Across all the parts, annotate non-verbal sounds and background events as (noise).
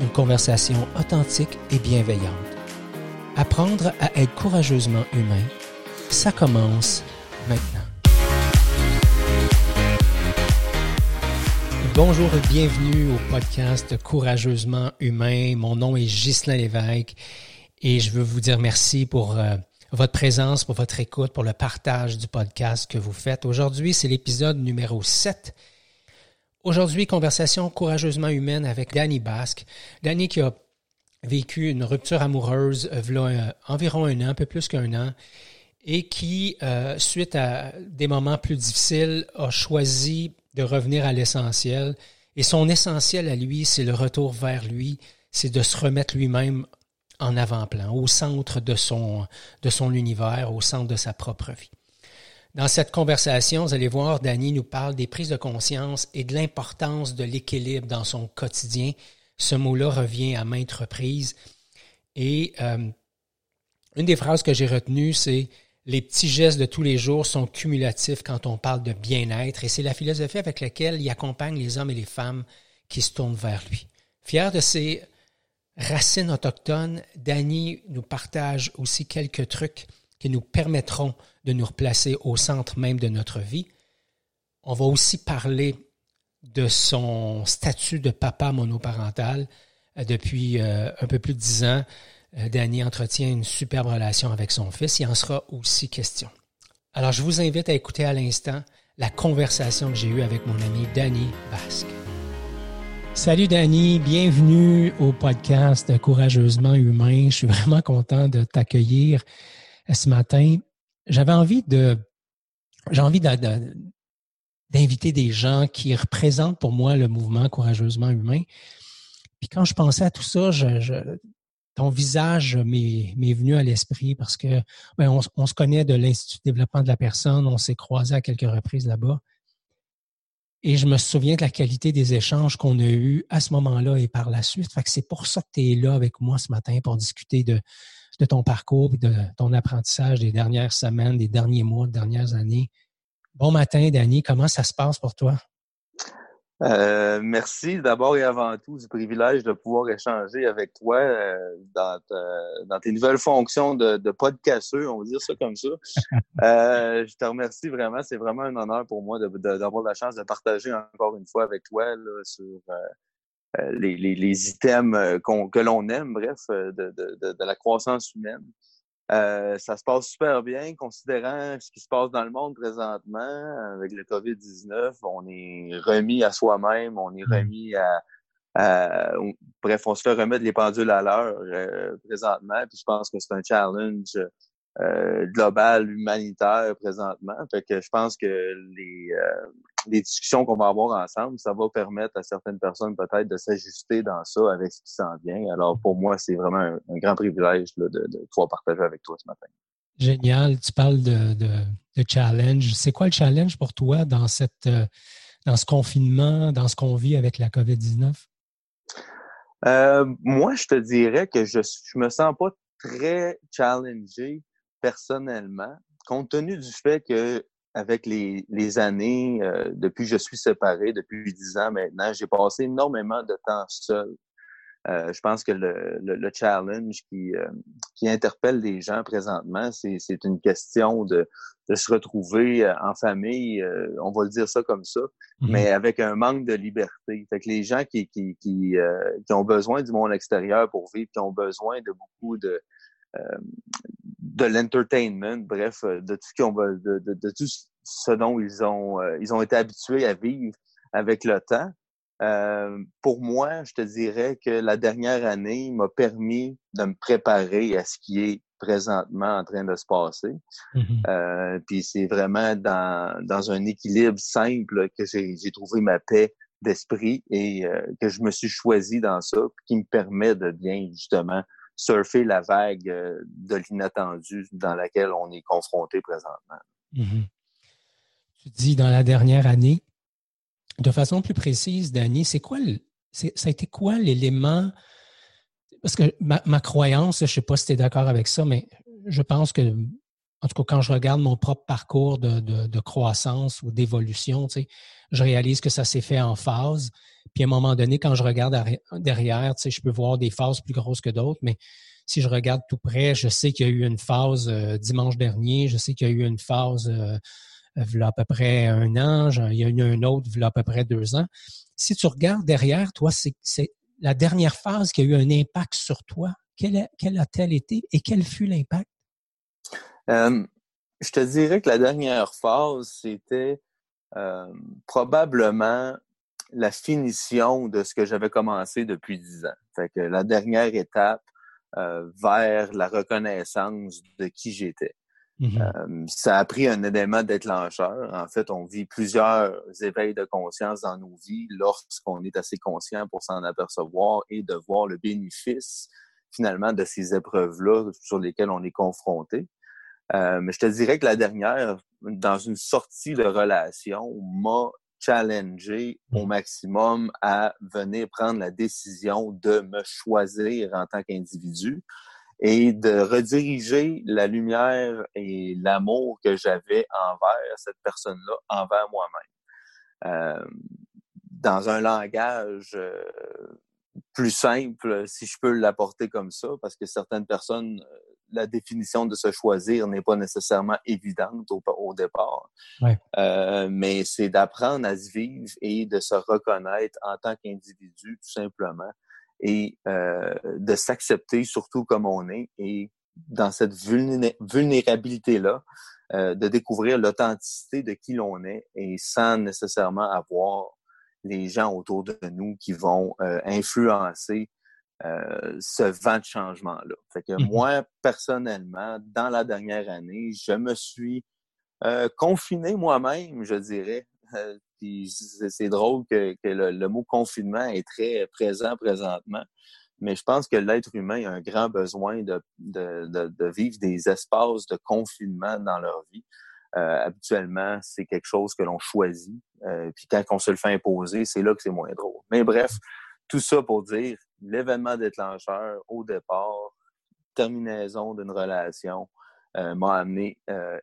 une conversation authentique et bienveillante. Apprendre à être courageusement humain, ça commence maintenant. Bonjour et bienvenue au podcast Courageusement humain. Mon nom est Ghislain Lévesque et je veux vous dire merci pour euh, votre présence, pour votre écoute, pour le partage du podcast que vous faites. Aujourd'hui, c'est l'épisode numéro 7 Aujourd'hui, conversation courageusement humaine avec Danny Basque. Danny qui a vécu une rupture amoureuse euh, environ un an, un peu plus qu'un an, et qui, euh, suite à des moments plus difficiles, a choisi de revenir à l'essentiel. Et son essentiel à lui, c'est le retour vers lui, c'est de se remettre lui-même en avant-plan, au centre de son, de son univers, au centre de sa propre vie. Dans cette conversation, vous allez voir, Danny nous parle des prises de conscience et de l'importance de l'équilibre dans son quotidien. Ce mot-là revient à maintes reprises. Et euh, une des phrases que j'ai retenues, c'est les petits gestes de tous les jours sont cumulatifs quand on parle de bien-être. Et c'est la philosophie avec laquelle il accompagne les hommes et les femmes qui se tournent vers lui. Fier de ses racines autochtones, Danny nous partage aussi quelques trucs qui nous permettront de nous replacer au centre même de notre vie. On va aussi parler de son statut de papa monoparental. Euh, depuis euh, un peu plus de dix ans, euh, Danny entretient une superbe relation avec son fils. Il en sera aussi question. Alors, je vous invite à écouter à l'instant la conversation que j'ai eue avec mon ami Danny Basque. Salut Danny, bienvenue au podcast Courageusement Humain. Je suis vraiment content de t'accueillir ce matin j'avais envie de, j'ai envie d'inviter des gens qui représentent pour moi le mouvement courageusement humain. Puis quand je pensais à tout ça, ton visage m'est venu à l'esprit parce que ben, on, on, se connaît de l'Institut de développement de la personne, on s'est croisé à quelques reprises là-bas. Et je me souviens de la qualité des échanges qu'on a eus à ce moment-là et par la suite. Fait que c'est pour ça que tu es là avec moi ce matin pour discuter de, de ton parcours et de ton apprentissage des dernières semaines, des derniers mois, des dernières années. Bon matin, Danny. Comment ça se passe pour toi? Euh, merci d'abord et avant tout du privilège de pouvoir échanger avec toi euh, dans, dans, tes nouvelles fonctions de, de podcasteux, on va dire ça comme ça. (laughs) euh, je te remercie vraiment, c'est vraiment un honneur pour moi d'avoir la chance de partager encore une fois avec toi là, sur les, les, les, items euh, que l'on aime, bref, euh, de, de, de, la croissance humaine. Euh, ça se passe super bien, considérant ce qui se passe dans le monde présentement avec le COVID-19. On est remis à soi-même, on est mmh. remis à, à, bref, on se fait remettre les pendules à l'heure présentement. Puis je pense que c'est un challenge euh, global humanitaire présentement. Fait que je pense que les, euh, les discussions qu'on va avoir ensemble, ça va permettre à certaines personnes peut-être de s'ajuster dans ça avec ce qui s'en vient. Alors pour moi, c'est vraiment un, grand privilège de, de, pouvoir partager avec toi ce matin. Génial. Tu parles de, de, de challenge. C'est quoi le challenge pour toi dans cette euh, dans ce confinement, dans ce qu'on vit avec la COVID-19? Euh, moi, je te dirais que je je me sens pas très challengé personnellement, compte tenu du fait que avec les, les années, euh, depuis que je suis séparé, depuis dix ans maintenant, j'ai passé énormément de temps seul. Euh, je pense que le, le, challenge qui, euh, qui interpelle les gens présentement, c'est une question de, de se retrouver en famille, on va le dire ça comme ça, mm-hmm. mais avec un manque de liberté. Fait que les gens qui, qui, qui, qui ont besoin du monde extérieur pour vivre, qui ont besoin de beaucoup de, de l'entertainment, bref, euh, de tout ce qu'on va, de, de, de, tout ce dont ils ont, euh, ils ont été habitués à vivre avec le temps. Euh, pour moi, je te dirais que la dernière année m'a permis de me préparer à ce qui est présentement en train de se passer. Mm-hmm. euh, puis c'est vraiment dans, dans un équilibre simple que j'ai trouvé ma paix d'esprit et euh, que je me suis choisi dans ça, qui me permet de bien justement surfer la vague euh, de l'inattendu dans laquelle on est confronté présentement. Mm-hmm. Tu dis dans la dernière année, de façon plus précise, Danny, c'est quoi ça a quoi l'élément parce que ma, croyance, je ne sais pas si tu es d'accord avec ça, mais je pense que, en tout cas, quand je regarde mon propre parcours de, croissance ou d'évolution, je réalise que ça s'est fait en phase. Puis à un moment donné, quand je regarde derrière, tu sais, je peux voir des phases plus grosses que d'autres, mais si je regarde tout près, je sais qu'il y a eu une phase euh, dimanche dernier, je sais qu'il y a eu une phase euh, à peu près un an, il y a eu une autre il à peu près deux ans. Si tu regardes derrière, toi, c'est la dernière phase qui a eu un impact sur toi, quelle, a-t-elle été et quel fut l'impact? Je te dirais que la dernière phase, c'était probablement la finition de ce que j'avais commencé depuis dix ans. Fait que la dernière étape euh, vers la reconnaissance de qui j'étais. Mm-hmm. Euh, ça a pris un élément déclencheur. En fait, on vit plusieurs éveils de conscience dans nos vies lorsqu'on est assez conscient pour s'en apercevoir et de voir le bénéfice finalement de ces épreuves-là sur lesquelles on est confronté. Euh, mais je te dirais que la dernière, dans une sortie de relation, m'a challengé au mm. maximum à venir prendre la décision de me choisir en tant qu'individu et de rediriger la lumière et l'amour que j'avais envers cette personne-là, envers moi-même. Euh, dans un langage euh, plus simple, si je peux l'apporter comme ça, parce que certaines personnes, la définition de se choisir n'est pas nécessairement évidente au, au départ. Euh, mais c'est d'apprendre à se vivre et de se reconnaître en tant qu'individu, tout simplement, et euh, de s'accepter surtout comme on est et dans cette vulnérabilité-là, euh, de découvrir l'authenticité de qui l'on est et sans nécessairement avoir les gens autour de nous qui vont influencer euh, ce vent de changement-là. Fait que mm-hmm. moi, personnellement, dans la dernière année, je me suis euh, confiné moi-même, je dirais, c'est drôle que, le, mot confinement est très présent présentement, mais je pense que l'être humain a un grand besoin de, vivre des espaces de confinement dans leur vie. Euh, habituellement, c'est quelque chose que l'on choisit. Euh, puis quand on se le fait imposer, c'est là que c'est moins drôle. Mais bref, tout ça pour dire l'événement déclencheur au départ, terminaison d'une relation, euh, m'a amené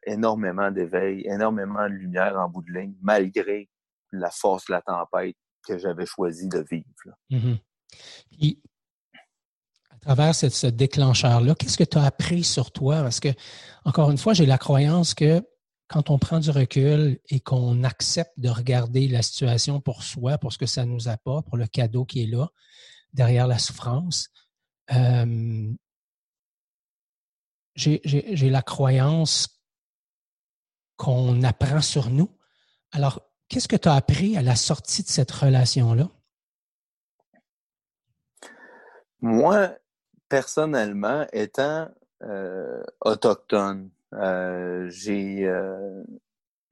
énormément d'éveil, énormément de lumière en bout de ligne, malgré la force de la tempête que j'avais choisi de vivre. Mm-hmm. à travers ce, déclencheur-là, qu'est-ce que tu as appris sur toi? Parce que, encore une fois, j'ai la croyance que quand on prend du recul et qu'on accepte de regarder la situation pour soi, pour ce que ça nous apporte, pour le cadeau qui est là, derrière la souffrance, euh, j'ai la croyance qu'on apprend sur nous. Alors, Qu'est-ce que tu as appris à la sortie de cette relation-là? Moi, personnellement, étant euh, autochtone, euh, euh,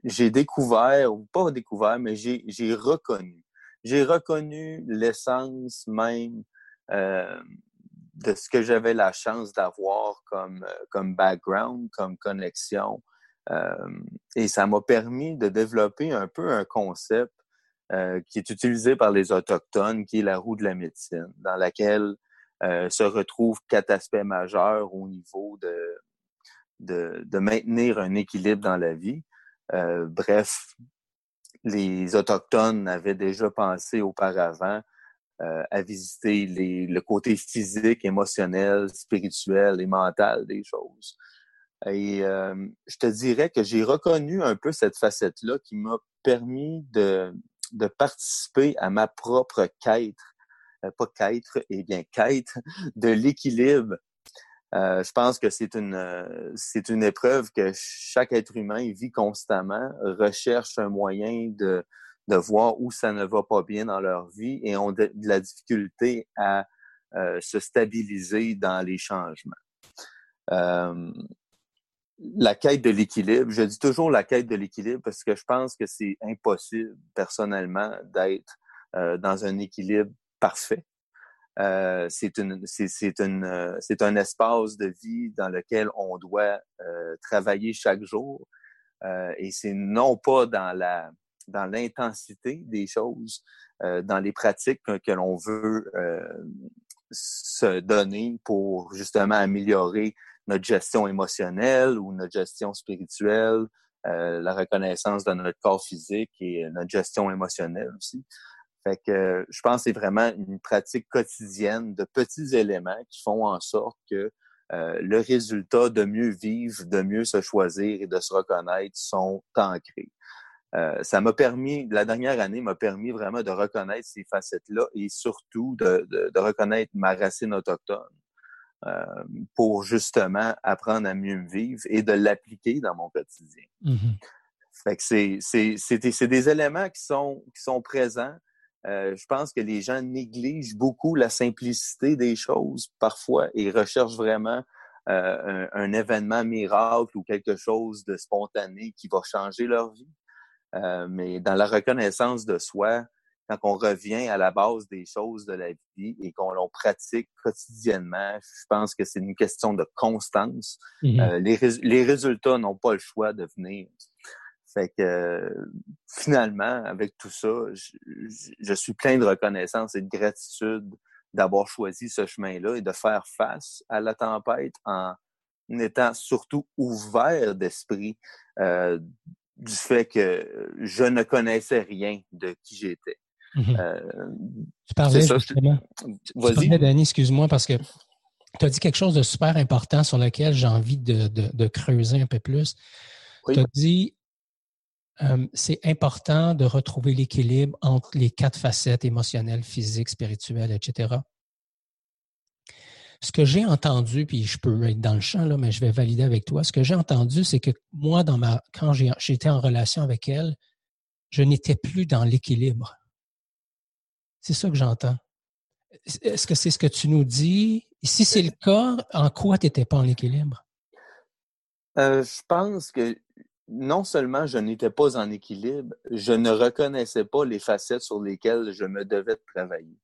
j'ai découvert, ou pas découvert, mais j'ai reconnu. J'ai reconnu l'essence même de ce que j'avais la chance d'avoir comme, comme background, comme connexion, euh, et ça m'a permis de développer un peu un concept euh, qui est utilisé par les Autochtones, qui est la roue de la médecine, dans laquelle euh, se retrouvent quatre aspects majeurs au niveau de, de, maintenir un équilibre dans la vie. bref, les Autochtones avaient déjà pensé auparavant à visiter les, le côté physique, émotionnel, spirituel et mental des choses. Et euh, je te dirais que j'ai reconnu un peu cette facette-là qui m'a permis de, de participer à ma propre quête, euh, pas quête, et eh bien quête de l'équilibre. Euh, je pense que c'est une euh, c'est une épreuve que chaque être humain vit constamment, recherche un moyen de de voir où ça ne va pas bien dans leur vie et ont de, la difficulté à se stabiliser dans les changements. Euh, la quête de l'équilibre. Je dis toujours la quête de l'équilibre parce que je pense que c'est impossible personnellement d'être dans un équilibre parfait. C'est une, c'est un espace de vie dans lequel on doit travailler chaque jour. et c'est non pas dans l'intensité des choses, dans les pratiques que, l'on veut se donner pour justement améliorer notre gestion émotionnelle ou notre gestion spirituelle, euh, la reconnaissance de notre corps physique et notre gestion émotionnelle aussi. Fait que je pense que c'est vraiment une pratique quotidienne de petits éléments qui font en sorte que euh, le résultat de mieux vivre, de mieux se choisir et de se reconnaître sont ancrés. Euh, ça m'a permis, la dernière année m'a permis vraiment de reconnaître ces facettes-là et surtout de, de, de, reconnaître ma racine autochtone. Euh, pour justement apprendre à mieux vivre et de l'appliquer dans mon quotidien. Mm-hmm. Fait que c'est, des, éléments qui sont, qui sont présents. Euh, je pense que les gens négligent beaucoup la simplicité des choses parfois et recherchent vraiment euh, un, un, événement miracle ou quelque chose de spontané qui va changer leur vie. Euh, mais dans la reconnaissance de soi, quand on revient à la base des choses de la vie et qu'on l'on pratique quotidiennement, je pense que c'est une question de constance. Mm-hmm. Euh, les, les, résultats n'ont pas le choix de venir. Fait que finalement, avec tout ça, je, je, suis plein de reconnaissance et de gratitude d'avoir choisi ce chemin-là et de faire face à la tempête en étant surtout ouvert d'esprit euh, du fait que je ne connaissais rien de qui j'étais. Mhm. Euh, tu parlais justement. Vas-y. Danny, excuse-moi, parce que tu as dit quelque chose de super important sur lequel j'ai envie de, creuser un peu plus. Tu as dit euh, c'est important de retrouver l'équilibre entre les quatre facettes émotionnelles, physiques, spirituelles, etc. Ce que j'ai entendu, puis je peux être dans le champ, là, mais je vais valider avec toi. Ce que j'ai entendu, c'est que moi, dans ma, quand j'étais en relation avec elle, je n'étais plus dans l'équilibre. C'est ça que j'entends. Est-ce que c'est ce que tu nous dis? si c'est le cas, en quoi tu n'étais pas en équilibre? Euh, je pense que non seulement je n'étais pas en équilibre, je ne reconnaissais pas les facettes sur lesquelles je me devais travailler.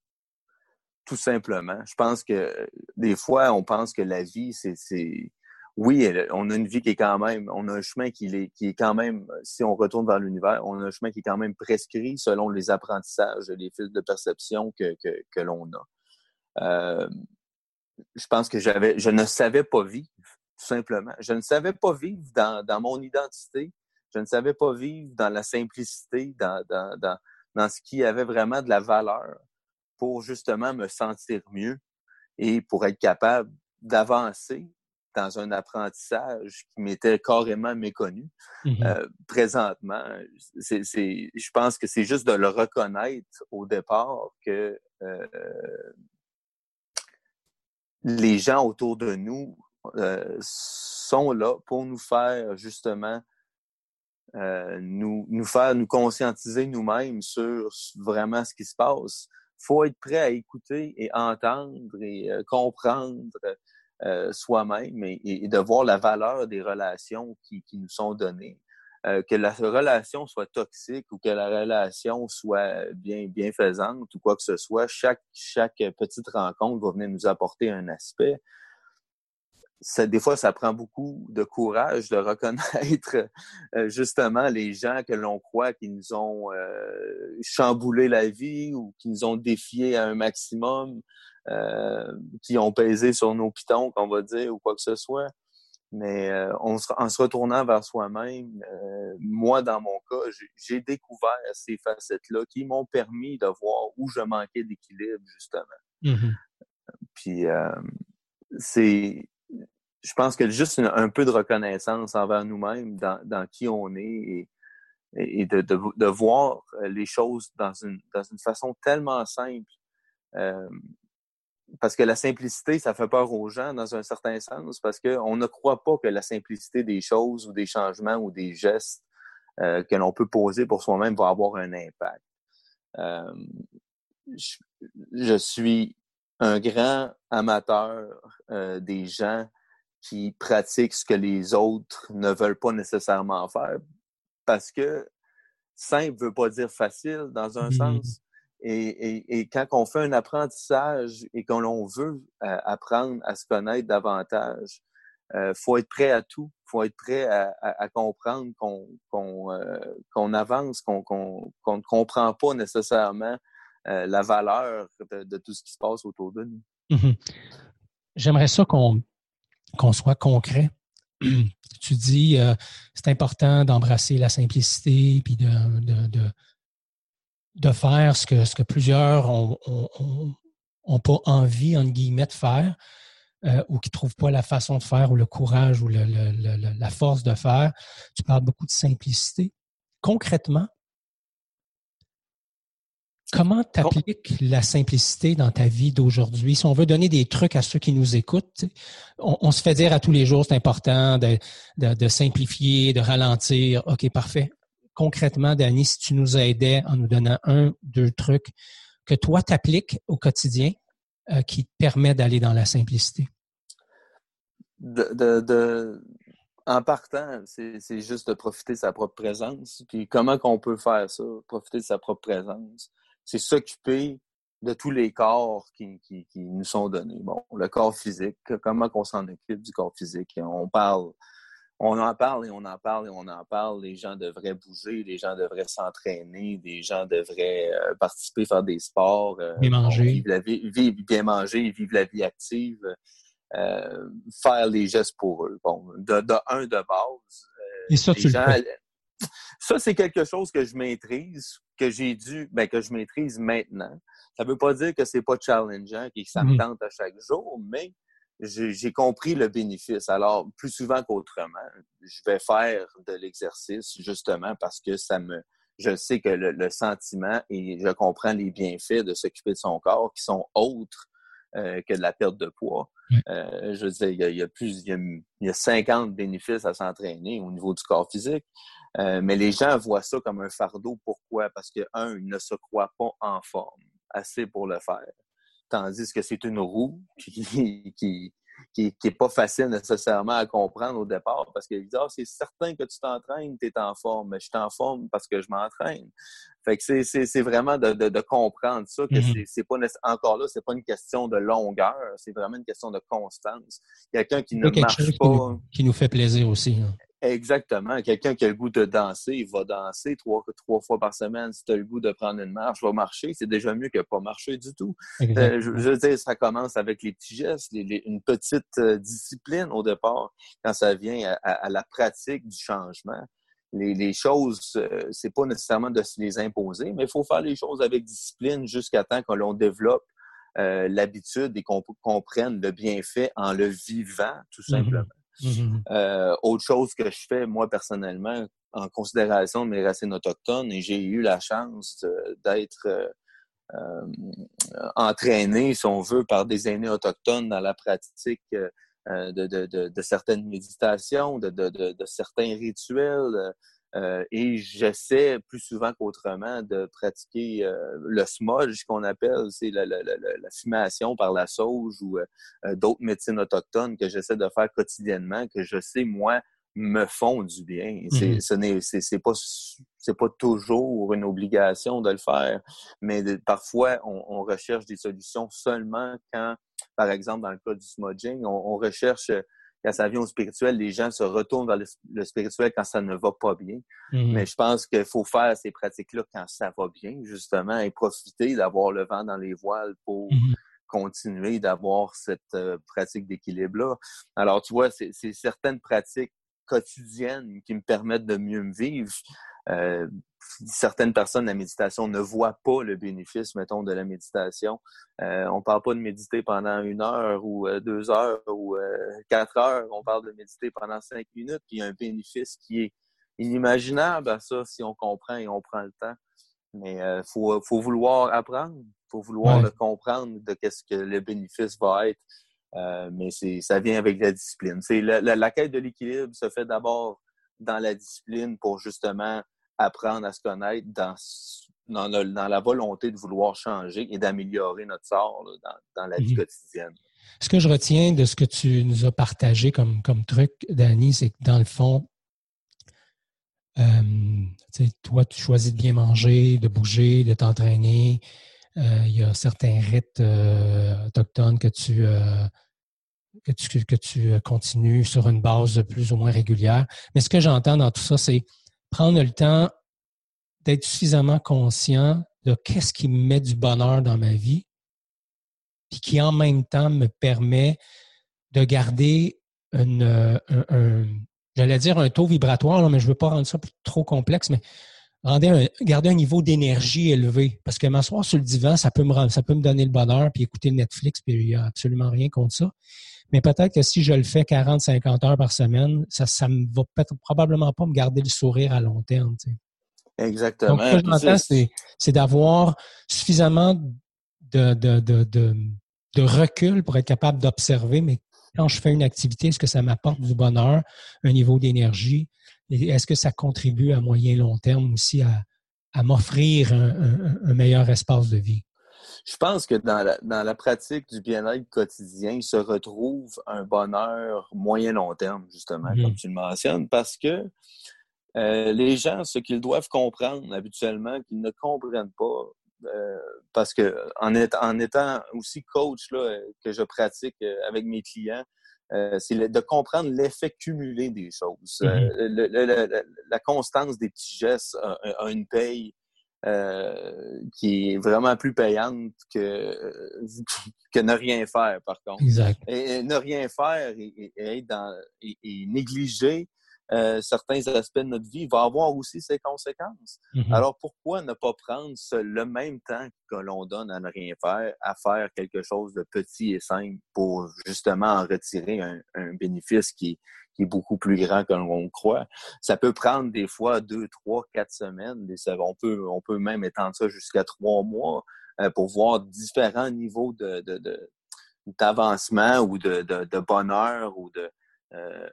Tout simplement. Je pense que des fois, on pense que la vie, c'est oui, on a une vie qui est quand même, on a un chemin qui est, qui est quand même, si on retourne vers l'univers, on a un chemin qui est quand même prescrit selon les apprentissages, les fils de perception que, que, que l'on a. Euh, je pense que j'avais, je ne savais pas vivre, tout simplement. Je ne savais pas vivre dans, dans mon identité. Je ne savais pas vivre dans la simplicité, dans, dans, dans, dans ce qui avait vraiment de la valeur pour justement me sentir mieux et pour être capable d'avancer dans un apprentissage qui m'était carrément méconnu. Mm-hmm. Euh, présentement, c'est, je pense que c'est juste de le reconnaître au départ que euh, les gens autour de nous euh, sont là pour nous faire justement nous, nous faire nous conscientiser nous-mêmes sur vraiment ce qui se passe. faut être prêt à écouter et entendre et comprendre euh, soi-même et, de voir la valeur des relations qui, nous sont données. Euh, que la relation soit toxique ou que la relation soit bien bienfaisante ou quoi que ce soit, chaque, chaque petite rencontre va venir nous apporter un aspect. Ça, des fois, ça prend beaucoup de courage de reconnaître euh, justement les gens que l'on croit qui nous ont chamboulé la vie ou qui nous ont défiés à un maximum. Euh, qui ont pesé sur nos pitons, qu'on va dire, ou quoi que ce soit. Mais euh, en se retournant vers soi-même, euh, moi, dans mon cas, j'ai découvert ces facettes-là qui m'ont permis de voir où je manquais d'équilibre, justement. Mm-hmm. Puis, c'est... Je pense que juste un peu de reconnaissance envers nous-mêmes, dans, qui on est, et, de, voir les choses dans une, façon tellement simple. Euh, parce que la simplicité, ça fait peur aux gens dans un certain sens, parce qu'on ne croit pas que la simplicité des choses ou des changements ou des gestes euh, que l'on peut poser pour soi-même va avoir un impact. Euh, je, suis un grand amateur euh, des gens qui pratiquent ce que les autres ne veulent pas nécessairement faire, parce que simple veut pas dire facile dans un mmh. sens Et, quand on fait un apprentissage et qu'on veut euh, apprendre à se connaître davantage, il euh, faut être prêt à tout. Il faut être prêt à, comprendre qu'on euh, avance, qu'on ne comprend pas nécessairement la valeur de, tout ce qui se passe autour de nous. Mmh J'aimerais ça qu'on soit concret. (clears throat) tu dis c'est important d'embrasser la simplicité puis de de faire ce que, ce que plusieurs ont, pas envie, entre guillemets, de faire, euh, ou qui ne trouvent pas la façon de faire, ou le courage, ou la force de faire. Tu parles beaucoup de simplicité. Concrètement, comment tu appliques la simplicité dans ta vie d'aujourd'hui? Si on veut donner des trucs à ceux qui nous écoutent, on, se fait dire à tous les jours, c'est important de, de simplifier, de ralentir. OK, parfait concrètement, Danny, si tu nous aidais en nous donnant un, deux trucs que toi t'appliques au quotidien euh, qui te permet d'aller dans la simplicité? en partant, c'est juste de profiter de sa propre présence. Puis comment qu'on peut faire ça, profiter de sa propre présence? C'est s'occuper de tous les corps qui, qui, nous sont donnés. Bon, le corps physique, comment qu'on s'en occupe du corps physique? On parle on en parle et on en parle et on en parle. Les gens devraient bouger, les gens devraient s'entraîner, les gens devraient euh, participer, faire des sports. Euh, bien manger. Vivre, la vie, bien manger, vivre la vie active, euh, faire les gestes pour eux. Bon, de, de un de base. et ça, tu le Ça, c'est quelque chose que je maîtrise, que j'ai dû, ben, que je maîtrise maintenant. Ça ne veut pas dire que c'est pas challengeant et que ça me mmh. tente à chaque jour, mais j'ai compris le bénéfice. Alors, plus souvent qu'autrement, je vais faire de l'exercice justement parce que ça me, je sais que le, sentiment et je comprends les bienfaits de s'occuper de son corps qui sont autres euh, que de la perte de poids. Euh, je veux dire, il y a, plus, il y a, 50 bénéfices à s'entraîner au niveau du corps physique. Euh, mais les gens voient ça comme un fardeau. Pourquoi? Parce que, un, ils ne se croient pas en forme assez pour le faire tandis que c'est une roue (laughs) qui, qui, qui, est pas facile nécessairement à comprendre au départ parce qu'ils disent ah, c'est certain que tu t'entraînes, tu es en forme, mais je suis en forme parce que je m'entraîne. Fait que c'est vraiment de, de, comprendre ça, que mm-hmm. c'est pas encore là, c'est pas une question de longueur, c'est vraiment une question de constance. Quelqu'un qui ne marche pas. qui nous fait plaisir aussi. Hein. Exactement. Quelqu'un qui a le goût de danser, il va danser trois, trois fois par semaine. Si tu as le goût de prendre une marche, va marcher. C'est déjà mieux que pas marcher du tout. Euh, je, veux dire, ça commence avec les petits gestes, une petite euh, discipline au départ, quand ça vient à, la pratique du changement. Les, choses, euh, c'est pas nécessairement de se les imposer, mais il faut faire les choses avec discipline jusqu'à temps que l'on développe l'habitude et qu'on comprenne le bienfait en le vivant, tout mm-hmm. Simplement. Mmh euh, autre chose que je fais, moi, personnellement, en considération de mes racines autochtones, et j'ai eu la chance d'être euh, euh, entraîné, si on veut, par des aînés autochtones dans la pratique de, certaines méditations, de, certains rituels. Euh, et j'essaie plus souvent qu'autrement de pratiquer euh, le smudge qu'on appelle, c'est la, la, la, fumation par la sauge ou euh, d'autres médecines autochtones que j'essaie de faire quotidiennement, que je sais, moi, me font du bien. Mm-hmm. Ce n'est c'est pas c'est pas toujours une obligation de le faire, mais parfois on, on, recherche des solutions seulement quand, par exemple, dans le cas du smudging, on, on recherche quand ça vient au spirituel, les gens se retournent vers le, spirituel quand ça ne va pas bien. Mhm. Mais je pense qu'il faut faire ces pratiques-là quand ça va bien, justement, et profiter d'avoir le vent dans les voiles pour mhm. continuer d'avoir cette euh, pratique d'équilibre-là. Alors, tu vois, c'est certaines pratiques quotidiennes qui me permettent de mieux me vivre. Euh, certaines personnes, la méditation ne voient pas le bénéfice, mettons, de la méditation. Euh, on parle pas de méditer pendant une heure ou euh, deux heures ou quatre heures. On parle de méditer pendant cinq minutes. Puis il y a un bénéfice qui est inimaginable à ça si on comprend et on prend le temps. Mais il faut, faut, vouloir apprendre. Il faut vouloir le comprendre de qu'est-ce que le bénéfice va être. Mais c'est ça vient avec la discipline. C'est la, la quête de l'équilibre se fait d'abord dans la discipline pour justement apprendre à se connaître dans, dans, la volonté de vouloir changer et d'améliorer notre sort dans, la vie mhm. quotidienne. Ce que je retiens de ce que tu nous as partagé comme, comme truc, Danny, c'est que dans le fond, euh, toi, tu choisis de bien manger, de bouger, de t'entraîner, il y a certains rites autochtones que tu, que tu, que tu continues sur une base plus ou moins régulière. Mais ce que j'entends dans tout ça, c'est prendre le temps d'être suffisamment conscient de qu'est-ce qui me met du bonheur dans ma vie, puis qui en même temps me permet de garder un, j'allais dire un taux vibratoire, mais je ne veux pas rendre ça trop complexe, mais garder un niveau d'énergie élevé. Parce que m'asseoir sur le divan, ça peut me, ça peut me donner le bonheur, puis écouter Netflix, puis il n'y a absolument rien contre ça. Mais peut-être que si je le fais 40, 50 heures par semaine, ça ne va probablement pas me garder le sourire à long terme. Exactement. Donc, ce que j'entends, c'est d'avoir suffisamment de, de, de, de, recul pour être capable d'observer, mais quand je fais une activité, est-ce que ça m'apporte du bonheur, un niveau d'énergie? Est-ce que ça contribue à moyen long terme aussi à, à m'offrir un, meilleur espace de vie? Je pense que dans la, dans la pratique du bien-être quotidien, il se retrouve un bonheur moyen-long terme, justement, comme mm-hmm. tu le mentionnes, parce que euh, les gens, ce qu'ils doivent comprendre habituellement, qu'ils ne comprennent pas, euh, parce que en, en, étant aussi coach là, que je pratique euh, avec mes clients, c'est de comprendre l'effet cumulé des choses. Mm-hmm. la constance des petits gestes a une paye euh, qui est vraiment plus payante que, (laughs) que ne rien faire, par contre. Exact. Et, ne rien faire et, et, dans, et négliger euh, certains aspects de notre vie va avoir aussi ses conséquences. Mm-hmm. Alors pourquoi ne pas prendre le même temps que l'on donne à ne rien faire, à faire quelque chose de petit et simple pour justement en retirer un, un bénéfice qui, qui est beaucoup plus grand que l'on croit? Ça peut prendre des fois deux, trois, quatre semaines. On peut, on peut même étendre ça jusqu'à trois mois euh, pour voir différents niveaux de, d'avancement ou de, de, bonheur ou de, euh,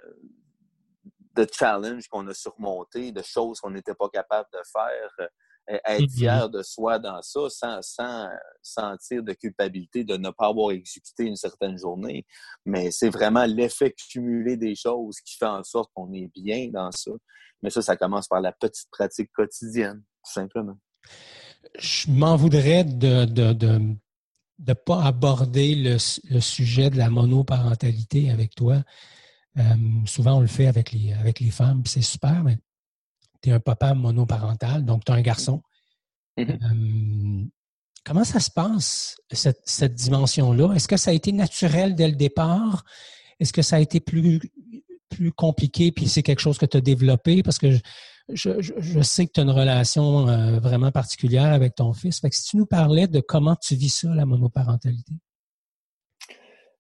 de challenge qu'on a surmonté, de choses qu'on n'était pas capable de faire être mm-hmm. fier de soi dans ça sans, sans sentir de culpabilité de ne pas avoir exécuté une certaine journée. Mais c'est vraiment l'effet cumulé des choses qui fait en sorte qu'on est bien dans ça. Mais ça, ça commence par la petite pratique quotidienne, tout simplement. Je m'en voudrais de de, de, de pas aborder le, le, sujet de la monoparentalité avec toi. Euh, souvent, on le fait avec les, avec les femmes, c'est super, mais tu es un papa monoparental, donc tu as un garçon. Mm-hmm. Euh, comment ça se passe, cette, cette dimension-là? Est-ce que ça a été naturel dès le départ? Est-ce que ça a été plus, plus compliqué, puis c'est quelque chose que tu as développé? Parce que je, je, je sais que tu as une relation euh, vraiment particulière avec ton fils. Fait que si tu nous parlais de comment tu vis ça, la monoparentalité.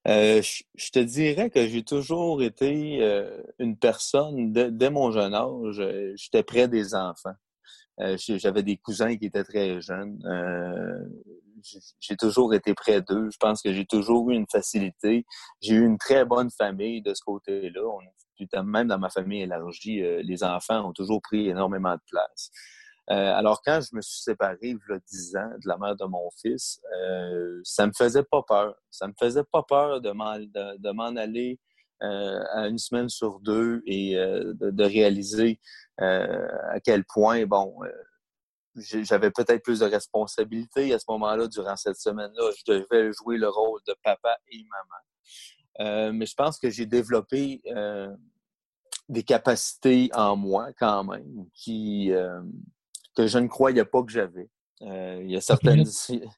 Euh, je, te dirais que j'ai toujours été euh, une personne, dès mon jeune âge, euh, j'étais près des enfants. J'avais des cousins qui étaient très jeunes. j'ai toujours été près d'eux. Je pense que j'ai toujours eu une facilité. J'ai eu une très bonne famille de ce côté-là. Même dans ma famille élargie, les enfants ont toujours pris énormément de place. Euh, alors, quand je me suis séparé, il y a 10 ans, de la mère de mon fils, euh, ça me faisait pas peur. Ça me faisait pas peur de m'en, de, m'en aller euh, à une semaine sur deux et euh, de, de, réaliser euh, à quel point, bon, j'avais peut-être plus de responsabilités à ce moment-là, durant cette semaine-là. Je devais jouer le rôle de papa et maman. mais je pense que j'ai développé des capacités en moi quand même qui que je ne croyais pas que j'avais. Euh, il, y a certaines, (laughs) il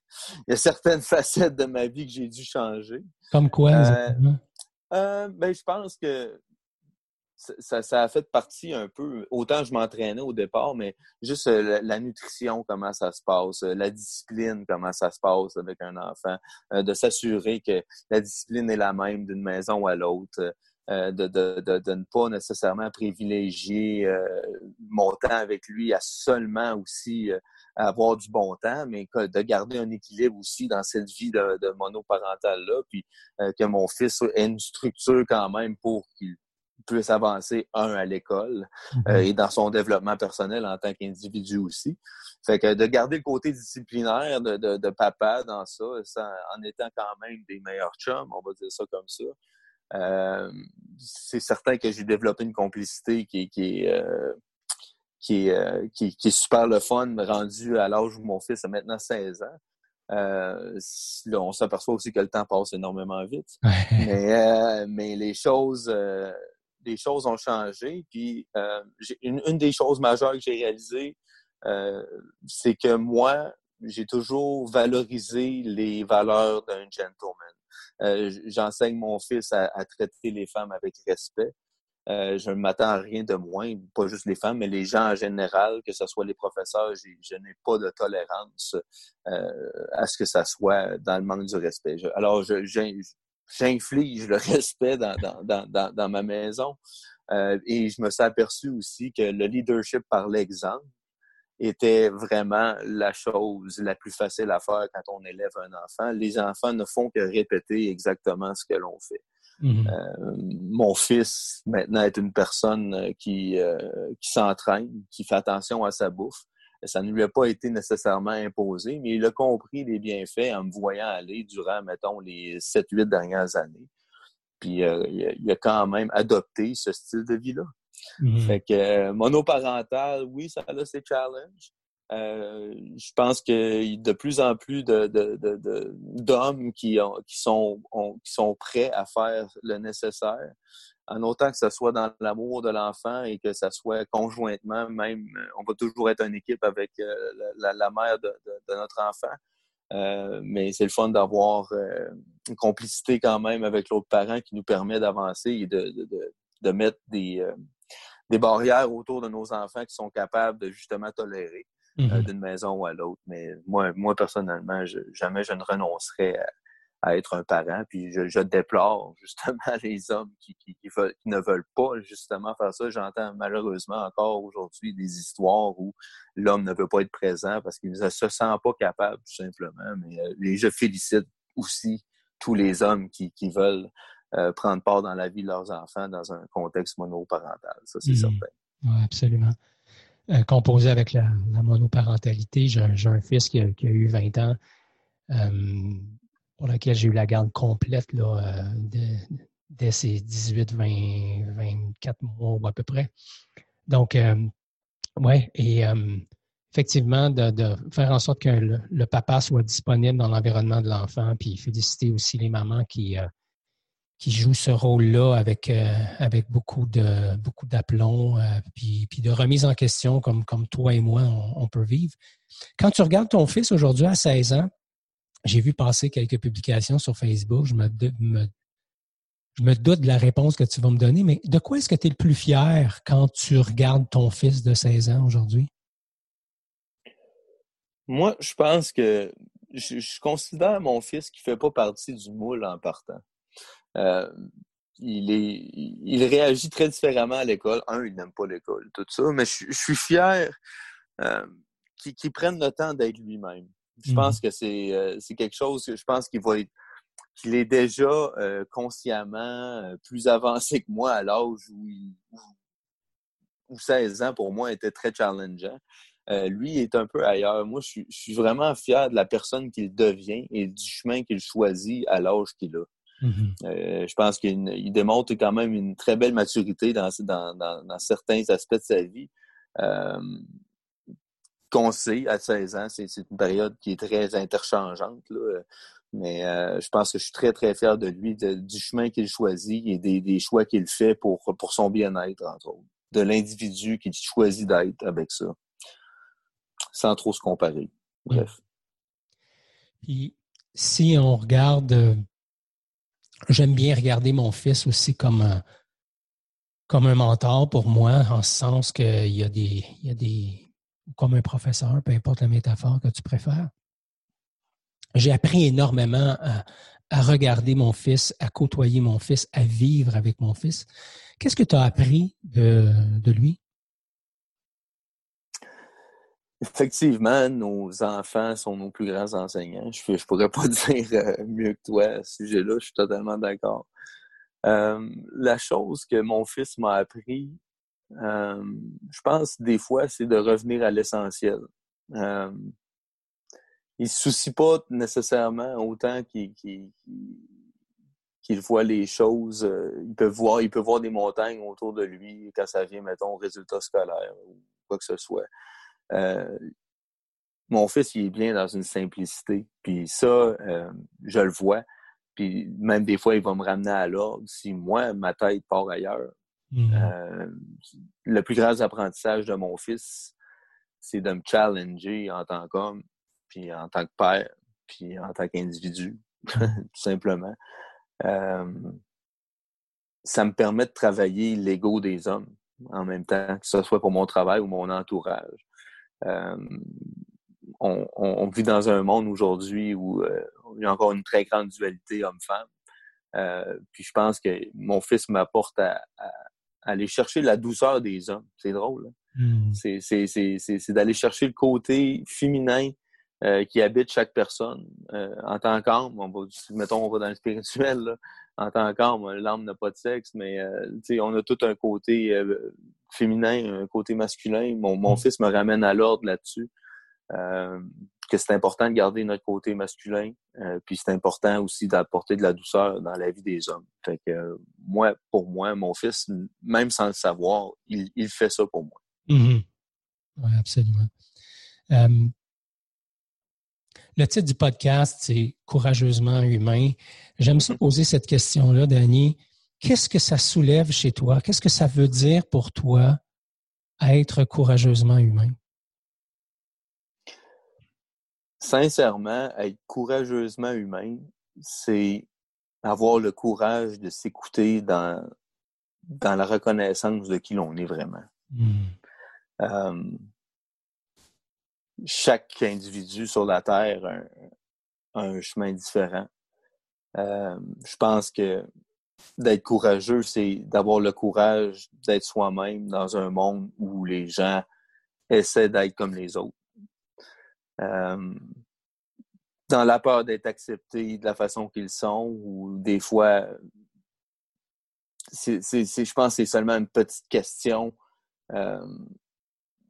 y a certaines facettes de ma vie que j'ai dû changer. Comme quoi, euh, euh, ben, je pense que ça, ça, a fait partie un peu, autant je m'entraînais au départ, mais juste la, nutrition, comment ça se passe, la discipline, comment ça se passe avec un enfant, de s'assurer que la discipline est la même d'une maison à l'autre, de, de, de, de, ne pas nécessairement privilégier euh, mon temps avec lui à seulement aussi euh, avoir du bon temps, mais de garder un équilibre aussi dans cette vie de, de monoparentale-là, puis que mon fils ait une structure quand même pour qu'il puisse avancer, un, à l'école mm-hmm. et dans son développement personnel en tant qu'individu aussi. Fait que de garder le côté disciplinaire de, de, de papa dans ça, ça, en étant quand même des meilleurs chums, on va dire ça comme ça, euh, c'est certain que j'ai développé une complicité qui, qui est, euh, qui, est, euh, qui, qui, est super le fun, rendu à l'âge où mon fils a maintenant 16 ans. Euh, on s'aperçoit aussi que le temps passe énormément vite. (laughs) mais, euh, mais les choses euh, les choses ont changé. Puis une, une, des choses majeures que j'ai réalisées, c'est que moi, j'ai toujours valorisé les valeurs d'un gentleman. J'enseigne mon fils à, à, traiter les femmes avec respect. Euh, je ne m'attends à rien de moins, pas juste les femmes, mais les gens en général, que ce soit les professeurs, je n'ai pas de tolérance euh, à ce que ça soit dans le manque du respect. alors, j'inflige le (laughs) respect dans, dans, dans, dans ma maison euh, et je me suis aperçu aussi que le leadership par l'exemple était vraiment la chose la plus facile à faire quand on élève un enfant. Les enfants ne font que répéter exactement ce que l'on fait. Mm-hmm. Euh, mon fils, maintenant, est une personne euh, qui, euh, qui s'entraîne, qui fait attention à sa bouffe. Ça ne lui a pas été nécessairement imposé, mais il a compris les bienfaits en me voyant aller durant, mettons, les 7-8 dernières années. Puis il a quand même adopté ce style de vie-là. Mm-hmm. Fait que monoparental, oui, ça a ses challenges. Euh, je pense que de plus en plus d'hommes qui, sont, prêts à faire le nécessaire, en autant que ce soit dans l'amour de l'enfant et que ce soit conjointement, même, on va toujours être une équipe avec euh, la, mère de, notre enfant. Euh, mais c'est le fun d'avoir une complicité quand même avec l'autre parent qui nous permet d'avancer et de mettre des, des barrières autour de nos enfants qui sont capables de justement tolérer. Euh, mm-hmm. d'une maison à l'autre. Mais moi, moi personnellement, jamais je ne renoncerais à, être un parent. Puis je, déplore (laughs) justement les hommes qui, qui, ne veulent pas justement faire ça. J'entends malheureusement encore aujourd'hui des histoires où l'homme ne veut pas être présent parce qu'il ne se sent pas capable, tout simplement. Mais euh, je félicite aussi tous les hommes qui, qui veulent euh, prendre part dans la vie de leurs enfants dans un contexte monoparental. Ça, c'est mm-hmm. certain. Oui, absolument. Euh, composé avec la, monoparentalité. J'ai un, fils qui a, eu 20 ans, euh, pour lequel j'ai eu la garde complète là, dès ses 18, 20, 24 mois ou à peu près. Donc, oui, et effectivement, de, faire en sorte que le, papa soit disponible dans l'environnement de l'enfant, puis féliciter aussi les mamans qui, qui joue ce rôle-là avec, euh, avec beaucoup beaucoup d'aplomb, euh, puis, puis, de remise en question comme, comme toi et moi, on, peut vivre. Quand tu regardes ton fils aujourd'hui à 16 ans, j'ai vu passer quelques publications sur Facebook, je me, je me doute de la réponse que tu vas me donner, mais de quoi est-ce que tu es le plus fier quand tu regardes ton fils de 16 ans aujourd'hui? Moi, je pense que je, je considère mon fils qui ne fait pas partie du moule en partant. Euh, il, est, il réagit très différemment à l'école. Un, il n'aime pas l'école, tout ça, mais je, suis fier euh, qu'il prenne le temps d'être lui-même. Je mhm. pense que euh, c'est quelque chose que je pense qu'il va qu'il est déjà consciemment plus avancé que moi à l'âge où, où, 16 ans pour moi était très challengeant. lui est un peu ailleurs. Moi, je suis, je suis vraiment fier de la personne qu'il devient et du chemin qu'il choisit à l'âge qu'il a. Mm-hmm. Euh, je pense qu'il démontre quand même une très belle maturité dans, dans, certains aspects de sa vie. Euh, qu'on sait, à 16 ans, c'est une période qui est très interchangeante. Mais euh, je pense que je suis très, très fier de lui, du chemin qu'il choisit et des, choix qu'il fait pour, pour son bien-être, entre autres. De l'individu qu'il choisit d'être avec ça. Sans trop se comparer. Bref. Puis, si on regarde j'aime bien regarder mon fils aussi comme un, comme un mentor pour moi, en ce sens qu'il y a des, il y a des, comme un professeur, peu importe la métaphore que tu préfères. J'ai appris énormément à, regarder mon fils, à côtoyer mon fils, à vivre avec mon fils. Qu'est-ce que tu as appris de lui? Effectivement, nos enfants sont nos plus grands enseignants. Je ne pourrais pas (laughs) dire euh, mieux que toi à ce sujet-là, je suis totalement d'accord. Euh, la chose que mon fils m'a appris, euh, je pense des fois, c'est de revenir à l'essentiel. Il ne se soucie pas nécessairement autant qu'il voit les choses. il peut voir, il peut voir des montagnes autour de lui quand ça vient, mettons, au résultat scolaire ou quoi que ce soit. Euh, mon fils, il est bien dans une simplicité. Puis ça, euh, je le vois. Puis même des fois, il va me ramener à l'ordre. Si moi, ma tête part ailleurs, mm-hmm. euh, le plus grand apprentissage de mon fils, c'est de me challenger en tant qu'homme, puis en tant que père, puis en tant qu'individu, (laughs) tout simplement. Euh, ça me permet de travailler l'ego des hommes en même temps, que ce soit pour mon travail ou mon entourage. Euh, on, vit dans un monde aujourd'hui où euh, il y a encore une très grande dualité homme-femme. Euh, puis je pense que mon fils m'apporte à, aller chercher la douceur des hommes. C'est drôle. Hein? Hmm. C'est d'aller chercher le côté féminin qui habite chaque personne. en tant qu'homme, on va, mettons, on va dans le spirituel, là, en tant qu'homme, l'âme n'a pas de sexe, mais euh, on a tout un côté euh, féminin, un côté masculin. Mon, mon mm. fils me ramène à l'ordre là-dessus. Euh, que c'est important de garder notre côté masculin, puis c'est important aussi d'apporter de la douceur dans la vie des hommes. Fait que moi, pour moi, mon fils, même sans le savoir, il, il fait ça pour moi. Mm-hmm. Oui, absolument. Le titre du podcast, c'est Courageusement humain. J'aime ça poser cette question-là, Danny. Qu'est-ce que ça soulève chez toi? Qu'est-ce que ça veut dire pour toi être courageusement humain? Sincèrement, être courageusement humain, c'est avoir le courage de s'écouter dans, dans la reconnaissance de qui l'on est vraiment. Hmm. Euh, chaque individu sur la Terre a un, chemin différent. Euh, je pense que d'être courageux, c'est d'avoir le courage d'être soi-même dans un monde où les gens essaient d'être comme les autres. Euh, dans la peur d'être acceptés de la façon qu'ils sont, ou des fois, je pense que c'est seulement une petite question euh,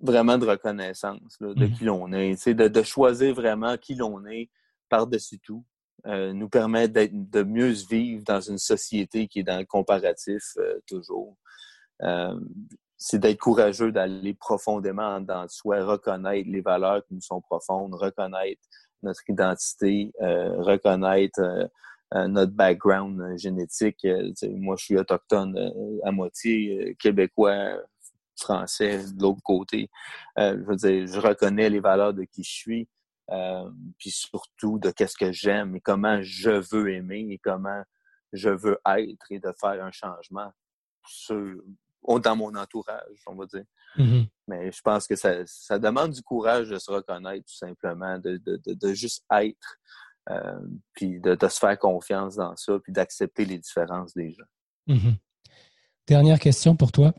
vraiment de reconnaissance de mmh qui l'on est, de, de choisir vraiment qui l'on est par-dessus tout, euh, nous permet de mieux vivre dans une société qui est dans le comparatif euh, toujours. Euh, c'est d'être courageux d'aller profondément dans soi, reconnaître les valeurs qui nous sont profondes, reconnaître notre identité, reconnaître notre background génétique. moi, je suis autochtone à moitié, québécois, français de l'autre côté. Euh, je veux dire, je reconnais les valeurs de qui je suis, euh, puis surtout de qu'est-ce que j'aime et comment je veux aimer et comment je veux être et de faire un changement sur, dans mon entourage, on va dire. Mm-hmm. Mais je pense que ça, ça, demande du courage de se reconnaître tout simplement, de, de, de, juste être, euh, puis de, de, se faire confiance dans ça, puis d'accepter les différences des gens. Mm-hmm. Dernière question pour toi.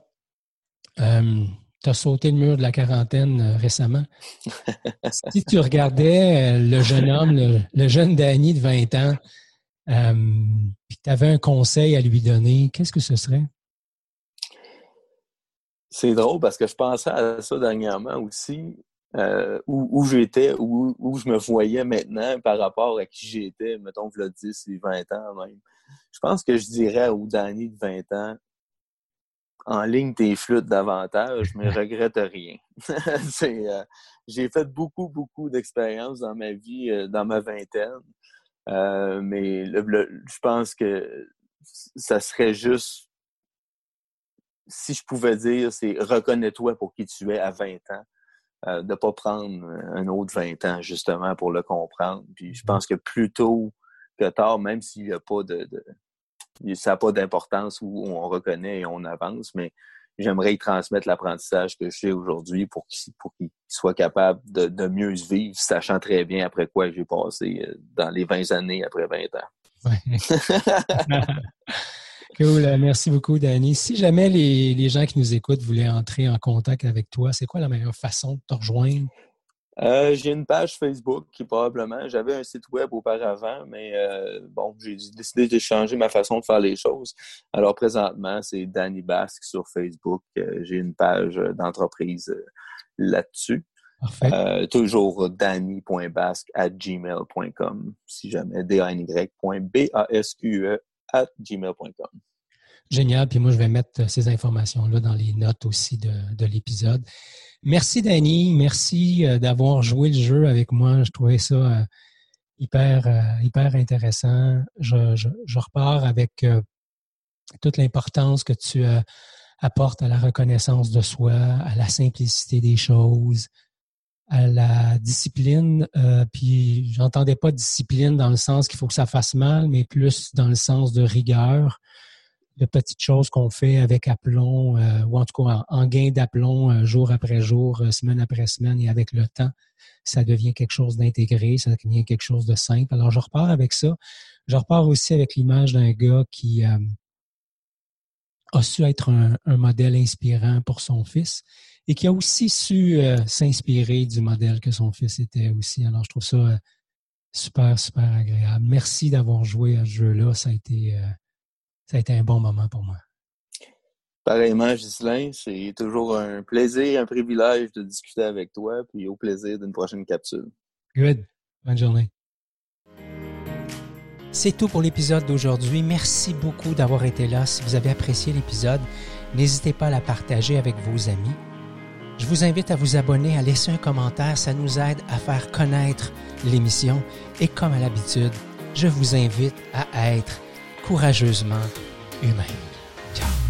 Euh, tu as sauté le mur de la quarantaine euh, récemment. (laughs) si tu regardais euh, le jeune homme, le, jeune Danny de 20 ans, puis tu avais un conseil à lui donner, qu'est-ce que ce serait? C'est drôle parce que je pensais à ça dernièrement aussi, où, j'étais, où, où, je me voyais maintenant par rapport à qui j'étais, mettons, le 10 et 20 ans même. Je pense que je dirais au Danny de 20 ans, en ligne tes flûtes davantage, mais regrette rien. (laughs) Euh, j'ai fait beaucoup, beaucoup d'expériences dans ma vie, euh, dans ma vingtaine. Euh, mais je pense que ça serait juste, si je pouvais dire, c'est reconnais-toi pour qui tu es à 20 ans. de ne pas prendre un autre 20 ans, justement, pour le comprendre. Puis je pense que plus tôt que tard, même s'il n'y a pas de ça n'a pas d'importance où on reconnaît et on avance, mais j'aimerais y transmettre l'apprentissage que j'ai aujourd'hui pour qu'il soit capable de, mieux vivre, sachant très bien après quoi j'ai passé euh, dans les 20 années après 20 ans. (laughs) cool. Merci beaucoup, Danny. Si jamais les, les, gens qui nous écoutent voulaient entrer en contact avec toi, c'est quoi la meilleure façon de te rejoindre? Euh, j'ai une page Facebook qui probablement, j'avais un site web auparavant, mais euh, bon, j'ai décidé de changer ma façon de faire les choses. Alors présentement, c'est Danny Basque sur Facebook. Euh, j'ai une page d'entreprise là-dessus. toujours danny.basque at gmail.com si jamais d a n y b a s q e at gmail.com. Génial. Puis moi, je vais mettre ces informations-là dans les notes aussi de, de l'épisode. Merci, Danny. Merci euh, d'avoir joué le jeu avec moi. Je trouvais ça euh, hyper, euh, hyper intéressant. Je, je, je repars avec toute l'importance que tu apportes à la reconnaissance de soi, à la simplicité des choses, à la discipline. Puis j'entendais pas discipline dans le sens qu'il faut que ça fasse mal, mais plus dans le sens de rigueur, de petites choses qu'on fait avec aplomb, euh, ou en tout cas en, gain d'aplomb euh, jour après jour, euh, semaine après semaine, et avec le temps, ça devient quelque chose d'intégré, ça devient quelque chose de simple. Alors je repars avec ça. Je repars aussi avec l'image d'un gars qui a su être un, un modèle inspirant pour son fils et qui a aussi su euh, s'inspirer du modèle que son fils était aussi. Alors, je trouve ça euh, super, super agréable. Merci d'avoir joué à ce jeu-là. Ça a été, euh, ça a été un bon moment pour moi. Pareillement, Ghislain, c'est toujours un plaisir, un privilège de discuter avec toi, puis au plaisir d'une prochaine capsule. Good. Bonne journée. C'est tout pour l'épisode d'aujourd'hui. Merci beaucoup d'avoir été là. Si vous avez apprécié l'épisode, n'hésitez pas à la partager avec vos amis. Je vous invite à vous abonner, à laisser un commentaire, ça nous aide à faire connaître l'émission. Et comme à l'habitude, je vous invite à être courageusement humaine. Ciao.